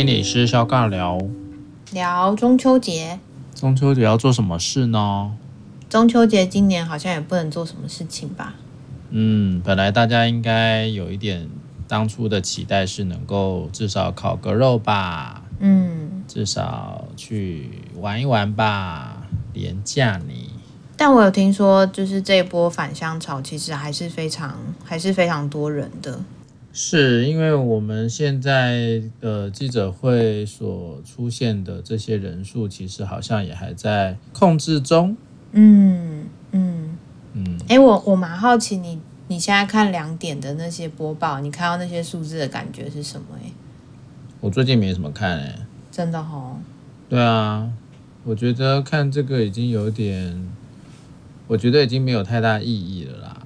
心理师肖尬聊，聊中秋节。中秋节要做什么事呢？中秋节今年好像也不能做什么事情吧？嗯，本来大家应该有一点当初的期待是能够至少烤个肉吧，嗯，至少去玩一玩吧，廉价你。但我有听说，就是这一波返乡潮其实还是非常还是非常多人的。是因为我们现在的记者会所出现的这些人数，其实好像也还在控制中。嗯嗯嗯。哎、欸，我我蛮好奇你，你你现在看两点的那些播报，你看到那些数字的感觉是什么？哎，我最近没什么看哎。真的哦。对啊，我觉得看这个已经有点，我觉得已经没有太大意义了啦。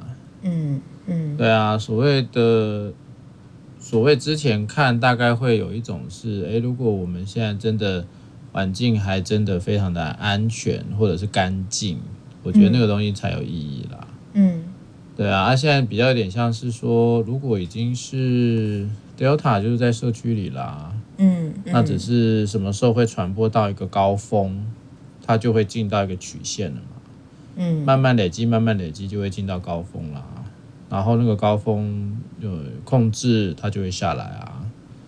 嗯嗯。对啊，所谓的。所谓之前看大概会有一种是，诶，如果我们现在真的环境还真的非常的安全或者是干净，我觉得那个东西才有意义啦。嗯，对啊，啊，现在比较有点像是说，如果已经是 Delta 就是在社区里啦，嗯，嗯，那只是什么时候会传播到一个高峰，它就会进到一个曲线了嘛，嗯，慢慢累积，慢慢累积就会进到高峰啦。然后那个高峰有控制，它就会下来啊，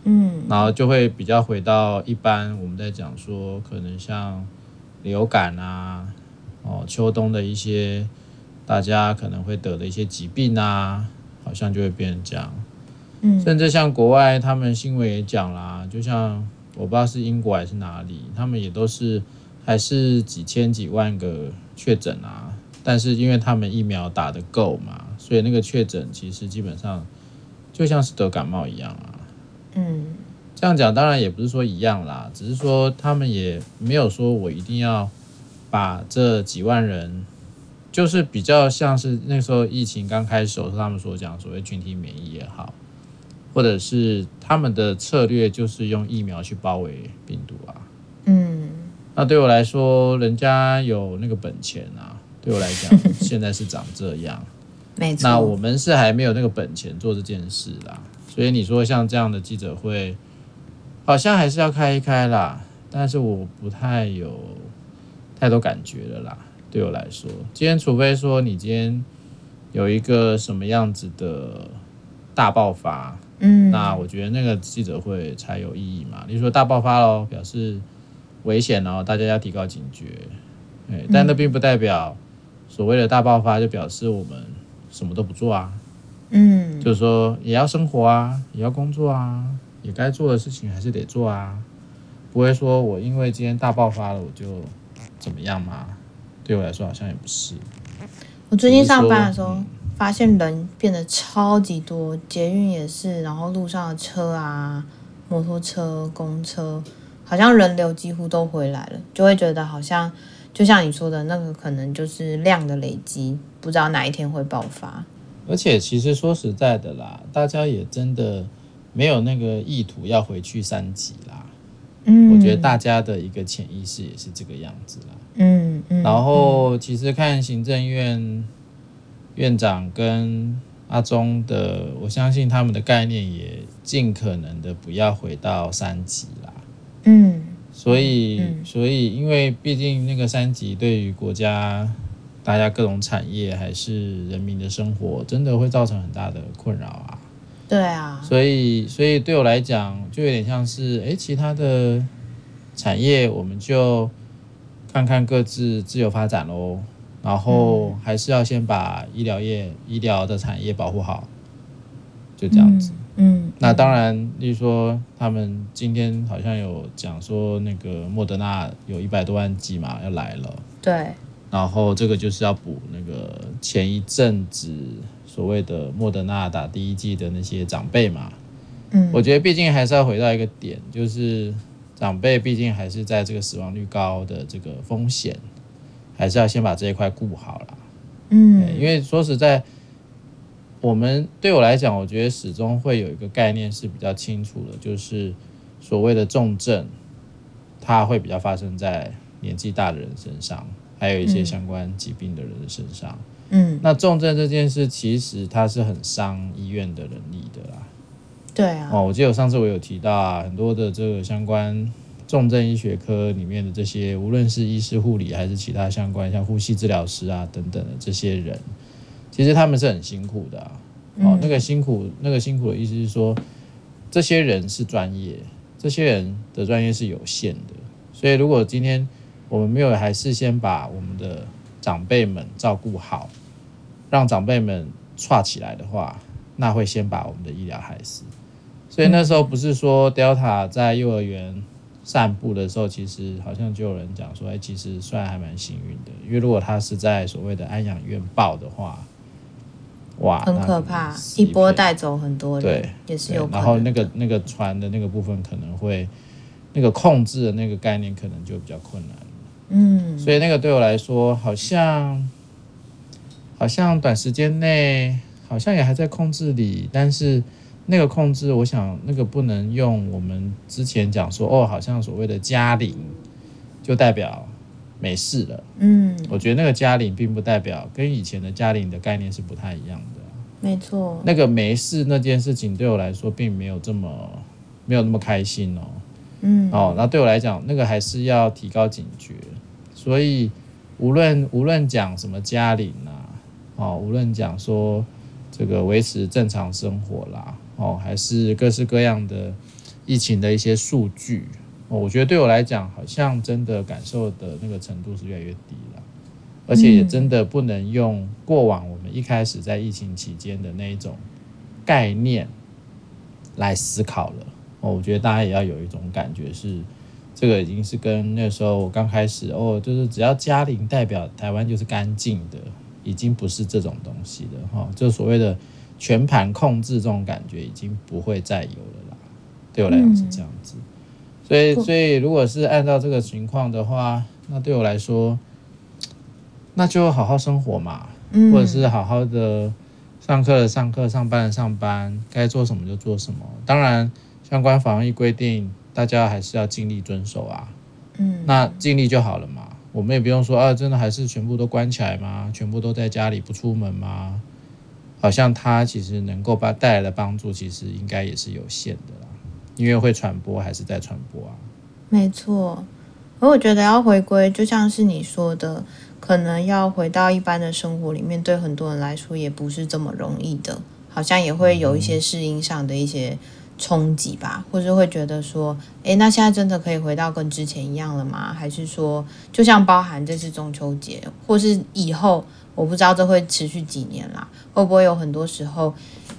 嗯，然后就会比较回到一般我们在讲说，可能像流感啊，哦，秋冬的一些大家可能会得的一些疾病啊，好像就会变成这样，嗯，甚至像国外他们新闻也讲啦，就像我不知道是英国还是哪里，他们也都是还是几千几万个确诊啊，但是因为他们疫苗打得够嘛。所以那个确诊其实基本上就像是得感冒一样啊，嗯，这样讲当然也不是说一样啦，只是说他们也没有说我一定要把这几万人，就是比较像是那时候疫情刚开始时候他们所讲所谓群体免疫也好，或者是他们的策略就是用疫苗去包围病毒啊，嗯，那对我来说，人家有那个本钱啊，对我来讲现在是长这样。没错，那我们是还没有那个本钱做这件事啦，所以你说像这样的记者会，好像还是要开一开啦，但是我不太有太多感觉了啦。对我来说，今天除非说你今天有一个什么样子的大爆发，嗯，那我觉得那个记者会才有意义嘛。你说大爆发喽，表示危险哦，大家要提高警觉。但那并不代表所谓的大爆发就表示我们。什么都不做啊，嗯，就是说也要生活啊，也要工作啊，也该做的事情还是得做啊，不会说我因为今天大爆发了我就怎么样嘛？对我来说好像也不是。我最近上班的时候发现人变得超级多，捷运也是，然后路上的车啊、摩托车、公车，好像人流几乎都回来了，就会觉得好像。就像你说的那个，可能就是量的累积，不知道哪一天会爆发。而且，其实说实在的啦，大家也真的没有那个意图要回去三级啦。嗯，我觉得大家的一个潜意识也是这个样子啦。嗯嗯。然后，其实看行政院院长跟阿中的，我相信他们的概念也尽可能的不要回到三级啦。嗯。所以，嗯、所以，因为毕竟那个三级对于国家、大家各种产业还是人民的生活，真的会造成很大的困扰啊。对啊。所以，所以对我来讲，就有点像是，哎，其他的产业我们就看看各自自由发展喽。然后，还是要先把医疗业、医疗的产业保护好，就这样子。嗯嗯，那当然，例如说，他们今天好像有讲说，那个莫德纳有一百多万剂嘛要来了。对。然后这个就是要补那个前一阵子所谓的莫德纳打第一季的那些长辈嘛。嗯。我觉得毕竟还是要回到一个点，就是长辈毕竟还是在这个死亡率高的这个风险，还是要先把这一块顾好了。嗯。因为说实在。我们对我来讲，我觉得始终会有一个概念是比较清楚的，就是所谓的重症，它会比较发生在年纪大的人身上，还有一些相关疾病的人的身上。嗯，那重症这件事，其实它是很伤医院的人力的啦。对啊，哦，我记得我上次我有提到啊，很多的这个相关重症医学科里面的这些，无论是医师、护理还是其他相关像呼吸治疗师啊等等的这些人，其实他们是很辛苦的啊。哦，那个辛苦，那个辛苦的意思是说，这些人是专业，这些人的专业是有限的，所以如果今天我们没有还是先把我们的长辈们照顾好，让长辈们串起来的话，那会先把我们的医疗害死。所以那时候不是说 Delta 在幼儿园散步的时候，其实好像就有人讲说，哎，其实算还蛮幸运的，因为如果他是在所谓的安养院爆的话，哇，很可怕，一波带走很多人，对，也是有。然后那个那个船的那个部分可能会，那个控制的那个概念可能就比较困难。嗯，所以那个对我来说，好像好像短时间内好像也还在控制里，但是那个控制，我想那个不能用我们之前讲说哦，好像所谓的加零就代表没事了。嗯，我觉得那个加零并不代表跟以前的加零的概念是不太一样的。没错，那个没事那件事情对我来说并没有这么没有那么开心哦。嗯，哦，那对我来讲，那个还是要提高警觉。所以无论无论讲什么加零啊，哦，无论讲说这个维持正常生活啦，哦，还是各式各样的疫情的一些数据，哦，我觉得对我来讲，好像真的感受的那个程度是越来越低了，而且也真的不能用过往我们一开始在疫情期间的那一种概念来思考了。哦，我觉得大家也要有一种感觉是。这个已经是跟那时候我刚开始哦，就是只要加零代表台湾就是干净的，已经不是这种东西了哈。就所谓的全盘控制这种感觉已经不会再有了啦。对我来讲是这样子，所以所以如果是按照这个情况的话，那对我来说，那就好好生活嘛，或者是好好的上课的上课，上班的上班，该做什么就做什么。当然，相关防疫规定。大家还是要尽力遵守啊，嗯，那尽力就好了嘛。我们也不用说啊，真的还是全部都关起来吗？全部都在家里不出门吗？好像它其实能够把带来的帮助，其实应该也是有限的啦，因为会传播还是在传播啊。没错，而我觉得要回归，就像是你说的，可能要回到一般的生活里面，对很多人来说也不是这么容易的，好像也会有一些适应上的一些。冲击吧，或是会觉得说，诶，那现在真的可以回到跟之前一样了吗？还是说，就像包含这次中秋节，或是以后，我不知道这会持续几年啦，会不会有很多时候，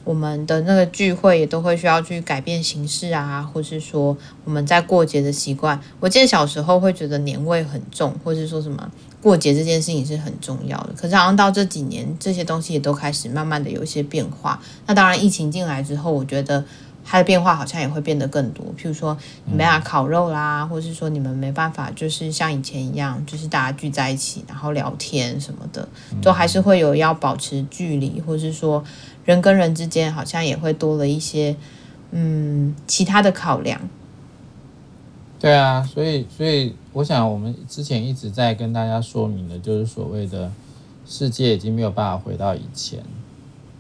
我们的那个聚会也都会需要去改变形式啊，或是说我们在过节的习惯。我记得小时候会觉得年味很重，或是说什么过节这件事情是很重要的。可是好像到这几年，这些东西也都开始慢慢的有一些变化。那当然，疫情进来之后，我觉得。它的变化好像也会变得更多，譬如说你们俩烤肉啦，或是说你们没办法，就是像以前一样，就是大家聚在一起，然后聊天什么的，都还是会有要保持距离，或是说人跟人之间好像也会多了一些嗯其他的考量。对啊，所以所以我想我们之前一直在跟大家说明的，就是所谓的世界已经没有办法回到以前。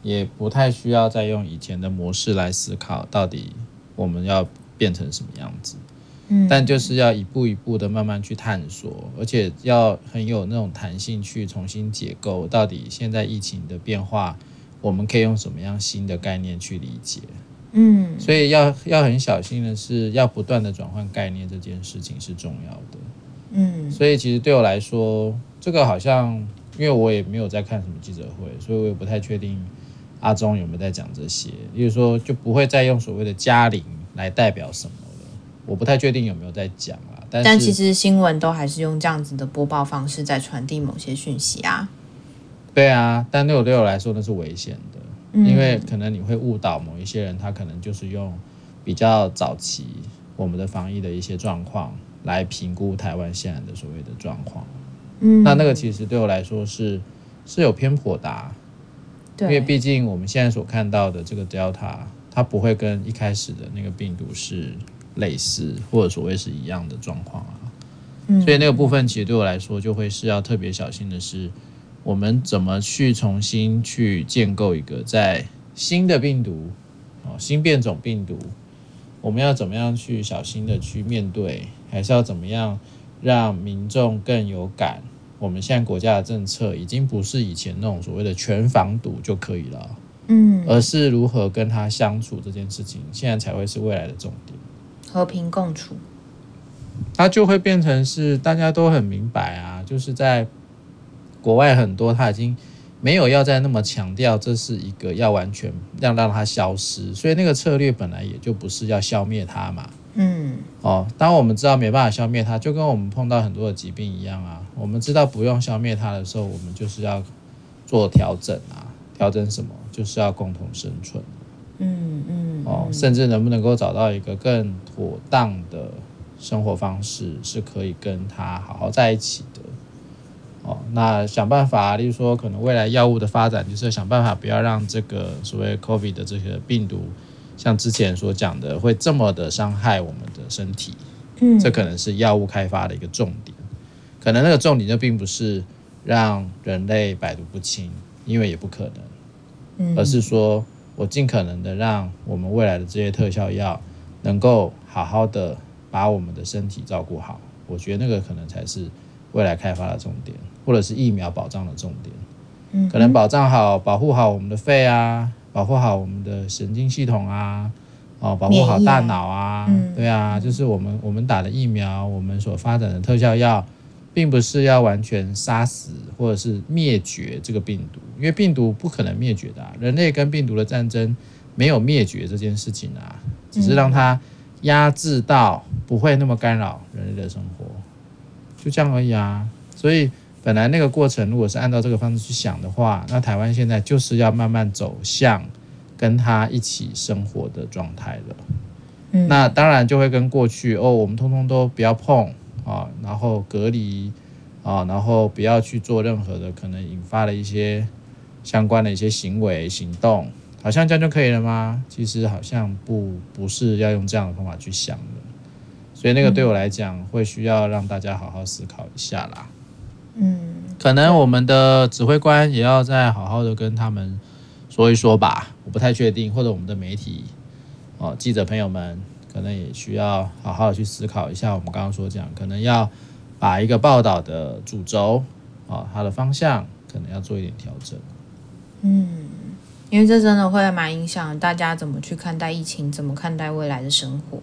也不太需要再用以前的模式来思考，到底我们要变成什么样子。嗯，但就是要一步一步的慢慢去探索，而且要很有那种弹性去重新解构，到底现在疫情的变化，我们可以用什么样新的概念去理解。嗯，所以要要很小心的是，要不断的转换概念，这件事情是重要的。嗯，所以其实对我来说，这个好像因为我也没有在看什么记者会，所以我也不太确定。阿中有没有在讲这些？例如说，就不会再用所谓的嘉陵来代表什么了。我不太确定有没有在讲啊。但但其实新闻都还是用这样子的播报方式在传递某些讯息啊。对啊，但对我对我来说那是危险的，嗯，因为可能你会误导某一些人，他可能就是用比较早期我们的防疫的一些状况来评估台湾现在的所谓的状况。嗯，那那个其实对我来说是是有偏颇的啊。因为毕竟我们现在所看到的这个 Delta，它不会跟一开始的那个病毒是类似或者所谓是一样的状况啊。嗯，所以那个部分其实对我来说就会是要特别小心的是，我们怎么去重新去建构一个在新的病毒哦，新变种病毒，我们要怎么样去小心的去面对，还是要怎么样让民众更有感？我们现在国家的政策已经不是以前那种所谓的全防堵就可以了，嗯，而是如何跟他相处这件事情，现在才会是未来的重点。和平共处，它就会变成是大家都很明白啊，就是在国外很多他已经没有要再那么强调这是一个要完全让让它消失，所以那个策略本来也就不是要消灭它嘛。嗯，哦，当我们知道没办法消灭它，就跟我们碰到很多的疾病一样啊。我们知道不用消灭它的时候，我们就是要做调整啊。调整什么？就是要共同生存。嗯嗯。哦，甚至能不能够找到一个更妥当的生活方式，是可以跟它好好在一起的。哦，那想办法，例如说，可能未来药物的发展，就是想办法不要让这个所谓 COVID 的这个病毒。像之前所讲的，会这么的伤害我们的身体，嗯，这可能是药物开发的一个重点。可能那个重点就并不是让人类百毒不侵，因为也不可能，嗯，而是说我尽可能的让我们未来的这些特效药能够好好的把我们的身体照顾好。我觉得那个可能才是未来开发的重点，或者是疫苗保障的重点。嗯，可能保障好、保护好我们的肺啊。保护好我们的神经系统啊，哦，保护好大脑啊，嗯、对啊，就是我们我们打的疫苗，我们所发展的特效药，并不是要完全杀死或者是灭绝这个病毒，因为病毒不可能灭绝的啊，人类跟病毒的战争没有灭绝这件事情啊，只是让它压制到不会那么干扰人类的生活，就这样而已啊，所以。本来那个过程，如果是按照这个方式去想的话，那台湾现在就是要慢慢走向跟他一起生活的状态了。嗯，那当然就会跟过去哦，我们通通都不要碰啊，然后隔离啊，然后不要去做任何的可能引发的一些相关的一些行为行动，好像这样就可以了吗？其实好像不不是要用这样的方法去想的。所以那个对我来讲，会需要让大家好好思考一下啦。嗯，可能我们的指挥官也要再好好的跟他们说一说吧，我不太确定，或者我们的媒体哦，记者朋友们可能也需要好好的去思考一下，我们刚刚说这样，可能要把一个报道的主轴啊，它的方向可能要做一点调整。嗯，因为这真的会蛮影响大家怎么去看待疫情，怎么看待未来的生活，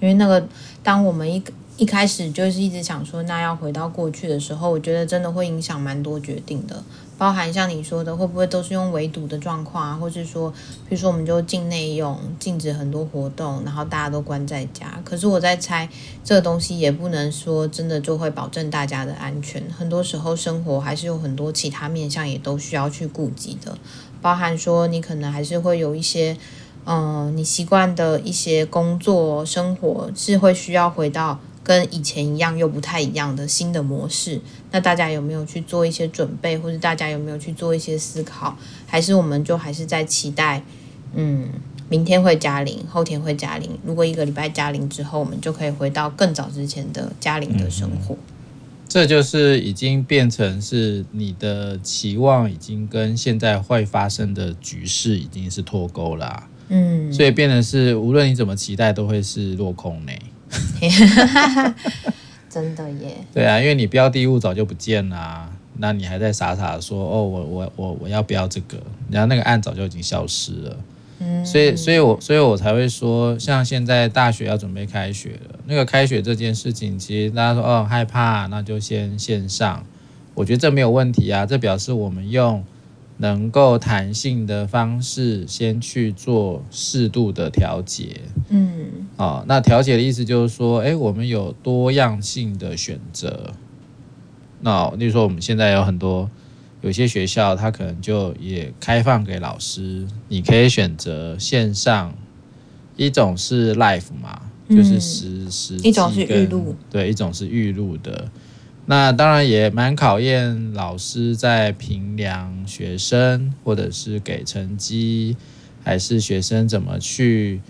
因为那个当我们一个。一开始就是一直想说，那要回到过去的时候，我觉得真的会影响蛮多决定的，包含像你说的，会不会都是用围堵的状况啊，或是说，比如说我们就境内用，禁止很多活动，然后大家都关在家。可是我在猜，这个东西也不能说真的就会保证大家的安全，很多时候生活还是有很多其他面向也都需要去顾及的，包含说你可能还是会有一些，嗯、你习惯的一些工作生活是会需要回到。跟以前一样又不太一样的新的模式，那大家有没有去做一些准备，或者大家有没有去做一些思考？还是我们就还是在期待，嗯，明天会加零，后天会加零。如果一个礼拜加零之后，我们就可以回到更早之前的加零的生活。嗯，这就是已经变成是你的期望，已经跟现在会发生的局势已经是脱钩了。嗯，所以变成是无论你怎么期待，都会是落空呢。真的耶！对啊，因为你标的物早就不见了啊，那你还在傻傻的说哦，我我我我要标这个，然后那个案早就已经消失了。嗯，所以所以我所以我才会说，像现在大学要准备开学了，那个开学这件事情，其实大家说哦害怕，那就先线上。我觉得这没有问题啊，这表示我们用。能够弹性的方式，先去做适度的调节。嗯，哦，那调节的意思就是说，诶，我们有多样性的选择。那例如说，我们现在有很多有些学校，它可能就也开放给老师，你可以选择线上，一种是 live 嘛，就是实实际，一种是预录，对，一种是预录的。那当然也蛮考验老师在评量学生，或者是给成绩，还是学生怎么去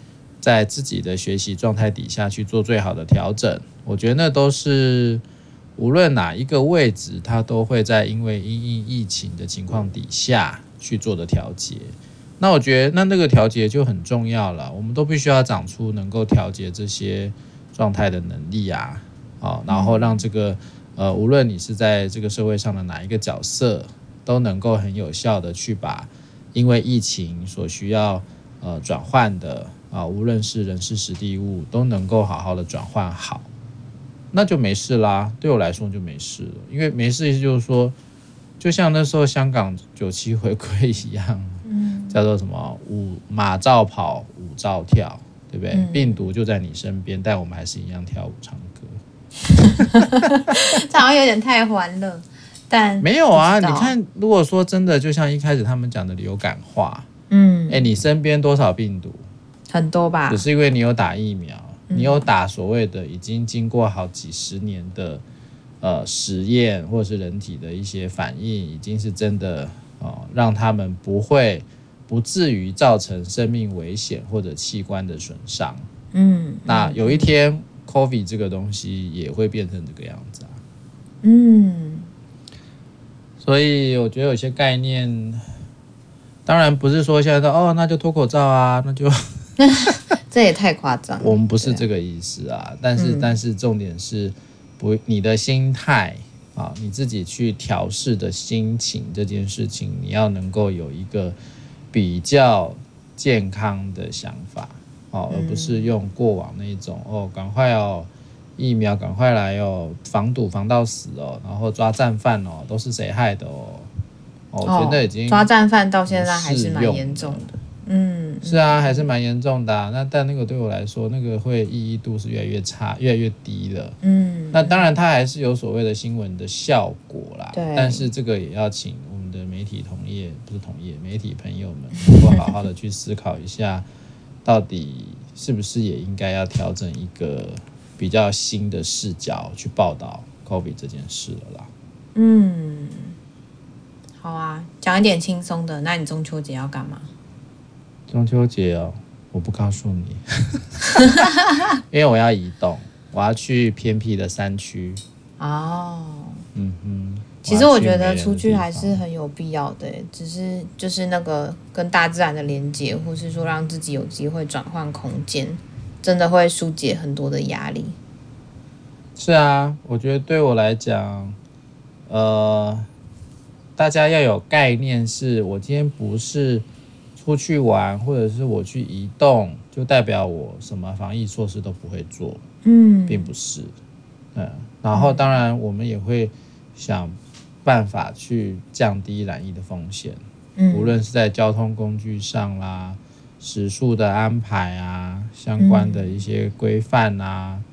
在自己的学习状态底下去做最好的调整。我觉得那都是无论哪一个位置，他都会在因为因应疫情的情况底下去做的调节。那我觉得那那个调节就很重要了，我们都必须要长出能够调节这些状态的能力啊，好，然后让这个呃，无论你是在这个社会上的哪一个角色，都能够很有效的去把因为疫情所需要呃转换的啊，无论是人事时地物，都能够好好的转换好，那就没事啦。对我来说就没事了，因为没事意思就是说，就像那时候香港九七回归一样。叫做什么？五马照跑，舞照跳，对不对？嗯、病毒就在你身边，但我们还是一样跳舞唱歌。这好像有点太欢乐，但没有啊。你看，如果说真的，就像一开始他们讲的流感化，嗯，哎、欸，你身边多少病毒？很多吧？只是因为你有打疫苗，你有打所谓的已经经过好几十年的呃实验，或者是人体的一些反应，已经是真的哦、呃，让他们不会。不至于造成生命危险或者器官的损伤。嗯，那有一天，COVID 这个东西也会变成这个样子啊。嗯，所以我觉得有些概念，当然不是说现在哦，那就脱口罩啊，那就 这也太夸张。我们不是这个意思啊，但是但是重点是不，你的心态啊，你自己去调试的心情这件事情，你要能够有一个。比较健康的想法，哦，而不是用过往那种哦，赶快哦，疫苗赶快来哦，防堵防到死哦，然后抓战犯哦，都是谁害的哦？哦，我觉得已经抓战犯到现在还是蛮严重的，嗯，是啊，还是蛮严重的啊。那但那个对我来说，那个会意义度是越来越差，越来越低了。嗯，那当然它还是有所谓的新闻的效果啦，对，但是这个也要请我们。的媒体同业不是同业，媒体朋友们能够好好的去思考一下，到底是不是也应该要调整一个比较新的视角去报道 COVID 这件事了啦。嗯，好啊，讲一点轻松的。那你中秋节要干嘛？中秋节哦，我不告诉你，因为我要移动，我要去偏僻的山区。哦，嗯哼。其实我觉得出去还是很有必要的，只是就是那个跟大自然的连接，或是说让自己有机会转换空间，真的会疏解很多的压力。是啊，我觉得对我来讲，呃，大家要有概念，是我今天不是出去玩，或者是我去移动，就代表我什么防疫措施都不会做，嗯，并不是，嗯，然后当然我们也会想。办法去降低染疫的风险，嗯，无论是在交通工具上啦、食宿的安排啊、相关的一些规范啊，嗯，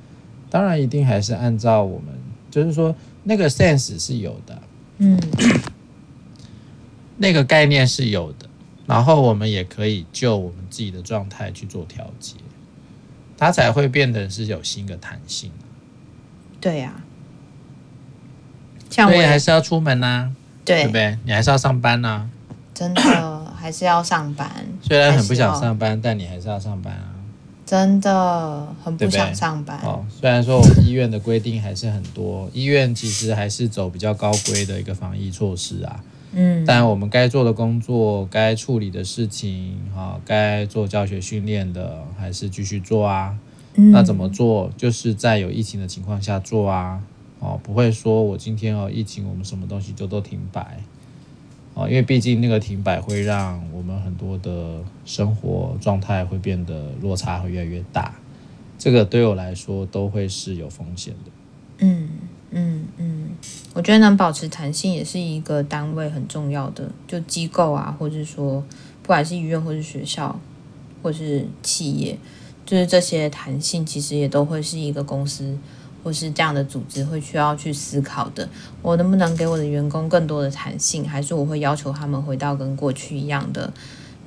当然一定还是按照我们，就是说那个 sense 是有的，嗯，那个概念是有的，然后我们也可以就我们自己的状态去做调节，它才会变得是有新的弹性。对呀。所以还是要出门呐、啊，对，不对？你还是要上班呐、啊，真的还是要上班。虽然很不想上班，但你还是要上班啊。真的很不想上班。哦，虽然说我们医院的规定还是很多，医院其实还是走比较高规的一个防疫措施啊。嗯，但我们该做的工作、该处理的事情、哈，该做教学训练的，还是继续做啊。嗯、那怎么做？就是在有疫情的情况下做啊。哦，不会说我今天哦疫情，我们什么东西就都停摆，哦，因为毕竟那个停摆会让我们很多的生活状态会变得落差会越来越大，这个对我来说都会是有风险的。嗯嗯嗯，我觉得能保持弹性也是一个单位很重要的，就机构啊，或者说不管是医院或是学校或是企业，就是这些弹性其实也都会是一个公司。或是这样的组织会需要去思考的，我能不能给我的员工更多的弹性，还是我会要求他们回到跟过去一样的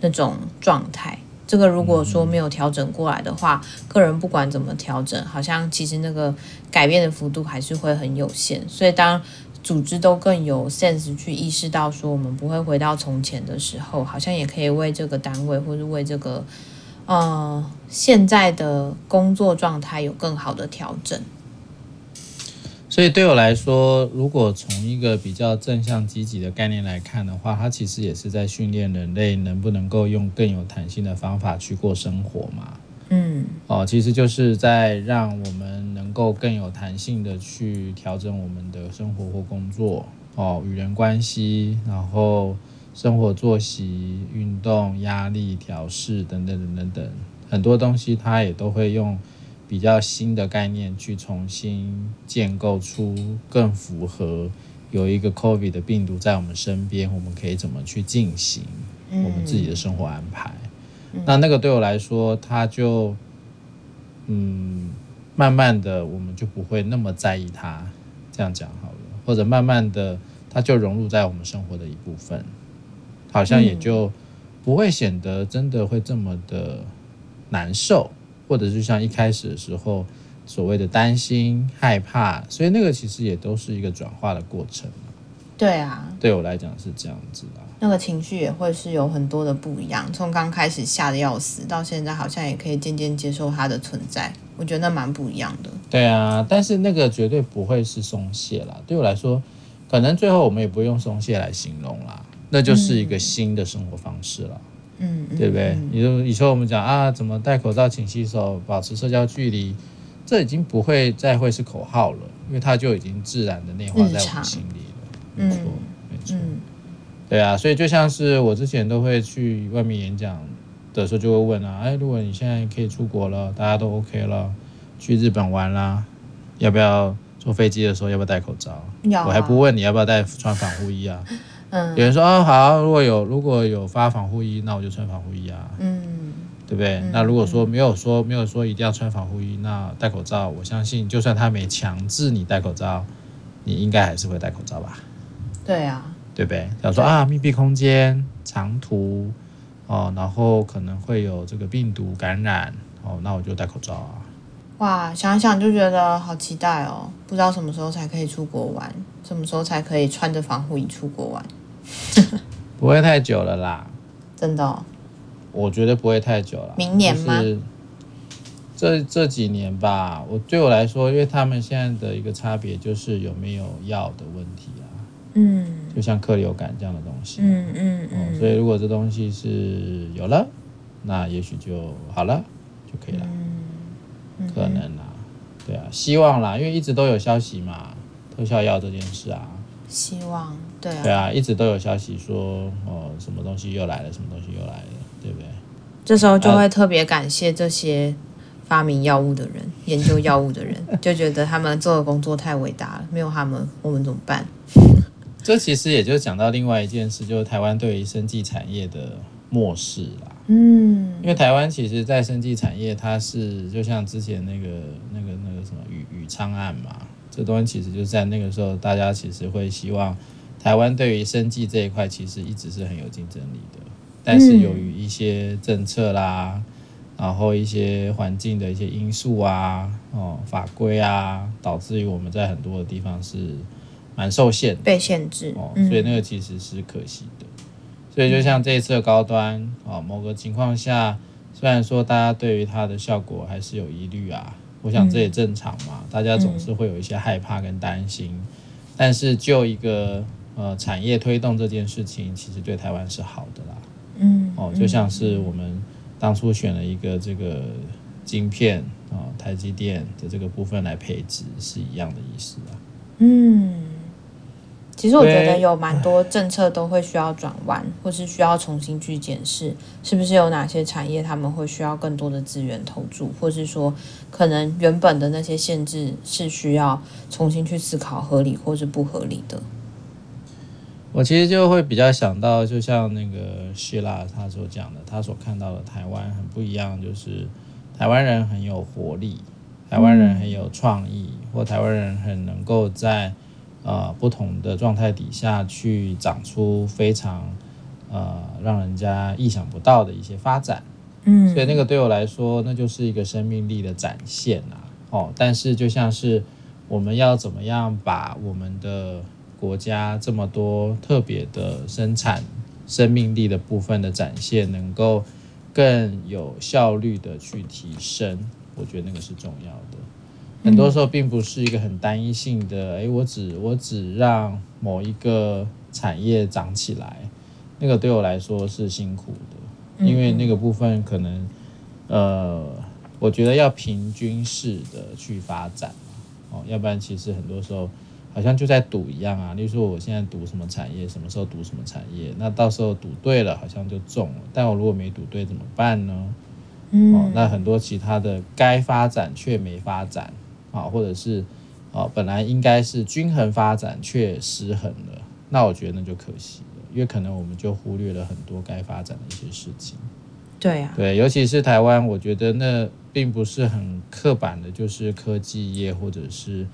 那种状态？这个如果说没有调整过来的话，个人不管怎么调整，好像其实那个改变的幅度还是会很有限。所以当组织都更有 sense 去意识到说我们不会回到从前的时候，好像也可以为这个单位或者为这个呃现在的工作状态有更好的调整。所以对我来说，如果从一个比较正向积极的概念来看的话，它其实也是在训练人类能不能够用更有弹性的方法去过生活嘛。嗯，哦，其实就是在让我们能够更有弹性的去调整我们的生活或工作，哦，与人关系，然后生活作息、运动、压力调试等等等等等，很多东西它也都会用。比较新的概念去重新建构出更符合有一个 COVID 的病毒在我们身边，我们可以怎么去进行我们自己的生活安排？嗯、那那个对我来说，它就嗯，慢慢的我们就不会那么在意它。这样讲好了，或者慢慢的它就融入在我们生活的一部分，好像也就不会显得真的会这么的难受。或者就像一开始的时候，所谓的担心、害怕，所以那个其实也都是一个转化的过程。对啊，对我来讲是这样子的。那个情绪也会是有很多的不一样，从刚开始吓得要死，到现在好像也可以渐渐接受它的存在。我觉得那蛮不一样的。对啊，但是那个绝对不会是松懈啦。对我来说，可能最后我们也不用松懈来形容啦，那就是一个新的生活方式了。嗯嗯，对不对？你说以前我们讲啊，怎么戴口罩、勤洗手、保持社交距离，这已经不会再会是口号了，因为它就已经自然的内化在我们心里了。没错，没错。对啊，所以就像是我之前都会去外面演讲的时候，就会问啊，哎，如果你现在可以出国了，大家都 OK 了，去日本玩啦，要不要坐飞机的时候要不要戴口罩？啊。我还不问你要不要戴穿防护衣啊。嗯，有人说哦好，如果有如果有发防护衣，那我就穿防护衣啊，嗯，对不对？嗯、那如果说没有说没有说一定要穿防护衣，那戴口罩，我相信就算他没强制你戴口罩，你应该还是会戴口罩吧？对啊，对不对？假如说啊，密闭空间、长途哦，然后可能会有这个病毒感染哦，那我就戴口罩啊。哇，想想就觉得好期待哦！不知道什么时候才可以出国玩，什么时候才可以穿着防护衣出国玩。不会太久了啦，真的哦？我觉得不会太久了。明年吗？就是这这几年吧。我对我来说，因为他们现在的一个差别就是有没有药的问题啊。嗯。就像克流感这样的东西。嗯嗯嗯。所以如果这东西是有了，那也许就好了，就可以了。嗯。可能啦，对啊，希望啦，因为一直都有消息嘛，特效药这件事啊。希望。对啊，对啊，一直都有消息说，哦，什么东西又来了，什么东西又来了，对不对？这时候就会特别感谢这些发明药物的人、啊、研究药物的人，就觉得他们做的工作太伟大了，没有他们，我们怎么办？这其实也就讲到另外一件事，就是台湾对于生技产业的漠视啦。嗯，因为台湾其实，在生技产业，它是就像之前那个、那个、那个什么宇宇昌案嘛，这东西其实就是在那个时候，大家其实会希望。台湾对于生计这一块其实一直是很有竞争力的，但是由于一些政策啦，嗯、然后一些环境的一些因素啊，哦法规啊，导致于我们在很多的地方是蛮受限的，被限制哦，所以那个其实是可惜的。嗯、所以就像这一次的高端哦，某个情况下，虽然说大家对于它的效果还是有疑虑啊，我想这也正常嘛，嗯、大家总是会有一些害怕跟担心，嗯、但是就一个。呃，产业推动这件事情其实对台湾是好的啦。嗯，哦，就像是我们当初选了一个这个晶片啊，哦，台积电的这个部分来配置是一样的意思啊。嗯，其实我觉得有蛮多政策都会需要转弯，或是需要重新去检视，是不是有哪些产业他们会需要更多的资源投注，或是说可能原本的那些限制是需要重新去思考合理或是不合理的。我其实就会比较想到，就像那个希腊他所讲的，他所看到的台湾很不一样，就是台湾人很有活力，台湾人很有创意，或台湾人很能够在呃不同的状态底下去长出非常呃让人家意想不到的一些发展。嗯，所以那个对我来说，那就是一个生命力的展现啊。哦，但是就像是我们要怎么样把我们的国家这么多特别的生产生命力的部分的展现，能够更有效率的去提升，我觉得那个是重要的。很多时候并不是一个很单一性的，哎，我只我只让某一个产业长起来，那个对我来说是辛苦的，因为那个部分可能，呃，我觉得要平均式的去发展，哦，要不然其实很多时候好像就在赌一样啊，例如说我现在赌什么产业，什么时候赌什么产业，那到时候赌对了好像就中了，但我如果没赌对怎么办呢？哦，那很多其他的该发展却没发展。啊，或者是啊，本来应该是均衡发展却失衡了，那我觉得那就可惜了，因为可能我们就忽略了很多该发展的一些事情。对啊，对，尤其是台湾，我觉得那并不是很刻板的，就是科技业或者是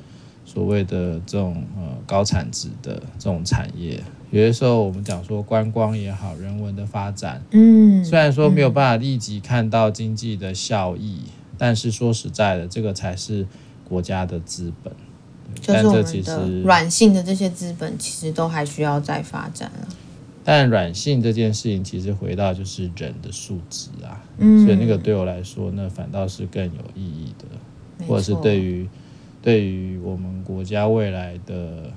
所谓的这种呃高产值的这种产业。有些时候我们讲说观光也好，人文的发展，嗯，虽然说没有办法立即看到经济的效益，嗯，但是说实在的，这个才是。国家的资本，就是我们的软性的这些资本，其实都还需要再发展了。但软性这件事情，其实回到就是人的素质啊，嗯，所以那个对我来说，那反倒是更有意义的，或者是对于对于我们国家未来的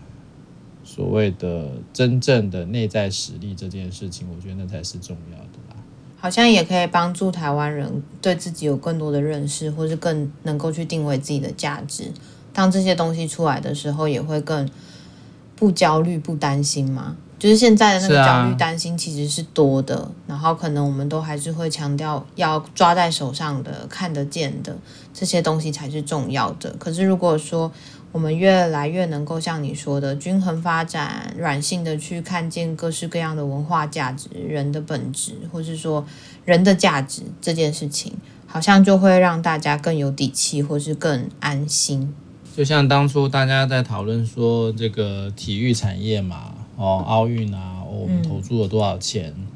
所谓的真正的内在实力这件事情，我觉得那才是重要的啦。好像也可以帮助台湾人对自己有更多的认识，或是更能够去定位自己的价值。当这些东西出来的时候，也会更不焦虑、不担心吗。就是现在的那个焦虑、担心其实是多的，啊、然后可能我们都还是会强调要抓在手上的、看得见的这些东西才是重要的。可是如果说，我们越来越能够像你说的均衡发展，软性的去看见各式各样的文化价值、人的本质，或是说人的价值这件事情，好像就会让大家更有底气，或是更安心。就像当初大家在讨论说这个体育产业嘛，哦，奥运啊，哦，我们投注了多少钱？嗯。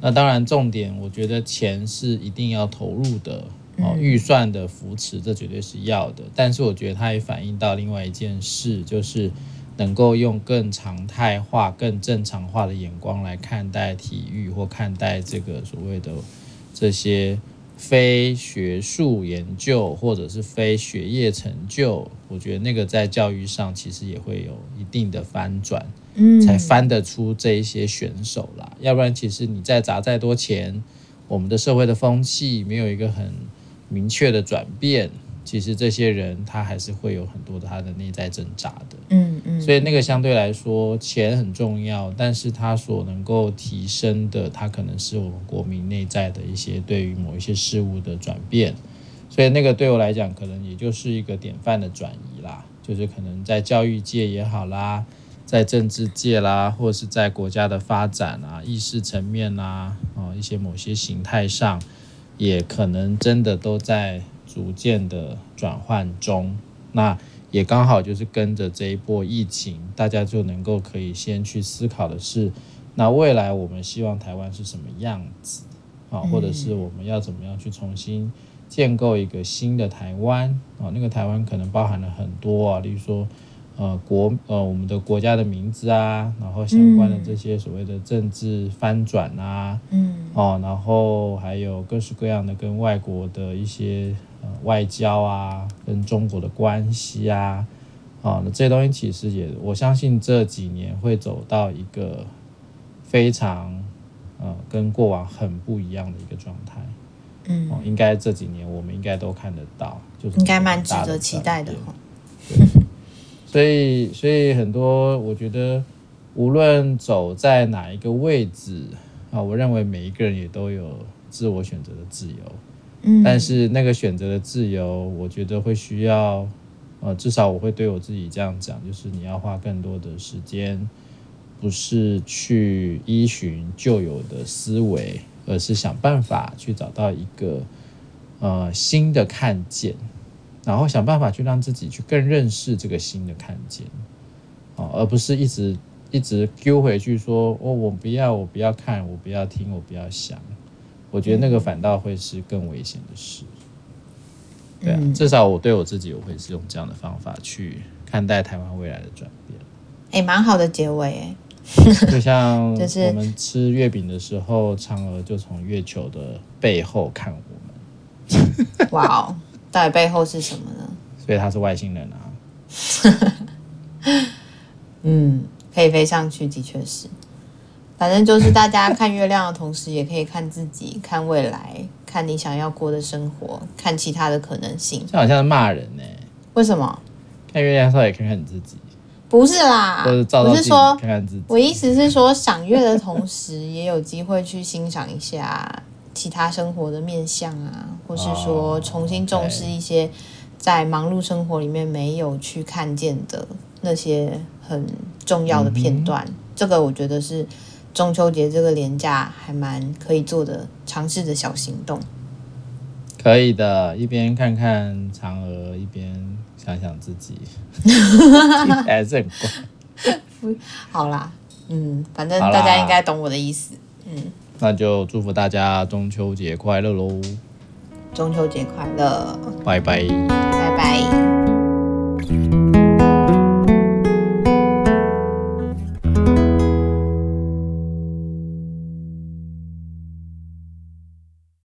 那当然，重点我觉得钱是一定要投入的。哦，预算的扶持，这绝对是要的。但是我觉得它也反映到另外一件事，就是能够用更常态化、更正常化的眼光来看待体育，或看待这个所谓的这些非学术研究或者是非学业成就。我觉得那个在教育上其实也会有一定的翻转，嗯，才翻得出这一些选手啦。要不然，其实你再砸再多钱，我们的社会的风气没有一个很。明确的转变，其实这些人他还是会有很多的他的内在挣扎的，嗯所以那个相对来说钱很重要，但是它所能够提升的，它可能是我们国民内在的一些对于某一些事物的转变，所以那个对我来讲，可能也就是一个典范的转移啦，就是可能在教育界也好啦，在政治界啦，或者是在国家的发展啊、意识层面啊，啊一些某些形态上。也可能真的都在逐渐的转换中，那也刚好就是跟着这一波疫情，大家就能够可以先去思考的是，那未来我们希望台湾是什么样子啊？或者是我们要怎么样去重新建构一个新的台湾啊？那个台湾可能包含了很多啊，例如说。呃，国呃，我们的国家的名字啊，然后相关的这些所谓的政治翻转啊，嗯，哦，然后还有各式各样的跟外国的一些呃外交啊，跟中国的关系啊，啊，那这些东西其实也，我相信这几年会走到一个非常呃跟过往很不一样的一个状态，嗯，哦，应该这几年我们应该都看得到，就是应该蛮值得期待的哈。所以，所以很多，我觉得无论走在哪一个位置啊，我认为每一个人也都有自我选择的自由。但是那个选择的自由，我觉得会需要，呃，至少我会对我自己这样讲，就是你要花更多的时间，不是去依循旧有的思维，而是想办法去找到一个呃新的看见。然后想办法去让自己去更认识这个新的看见，哦，而不是一直一直丢回去说，哦，我不要，我不要看，我不要听，我不要想。我觉得那个反倒会是更危险的事。对啊，至少我对我自己，我会是用这样的方法去看待台湾未来的转变。诶，蛮好的结尾诶。就像 我们吃月饼的时候，嫦娥就从月球的背后看我们。哇哦！到底背后是什么呢？所以他是外星人啊。嗯，可以飞上去，的确是。反正就是大家看月亮的同时，也可以看自己，看未来，看你想要过的生活，看其他的可能性。这好像是骂人呢？为什么？看月亮的时候也看看你自己。不是啦，或者照照镜子，我是说看看自己。我意思是说，赏月的同时，也有机会去欣赏一下其他生活的面相啊，或是说重新重视一些在忙碌生活里面没有去看见的那些很重要的片段。嗯、这个我觉得是中秋节这个连假还蛮可以做的尝试的小行动。可以的，一边看看嫦娥，一边想想自己，还是很乖。好啦，嗯，反正大家应该懂我的意思。嗯，那就祝福大家中秋节快乐喽！中秋节快乐，拜拜，拜拜。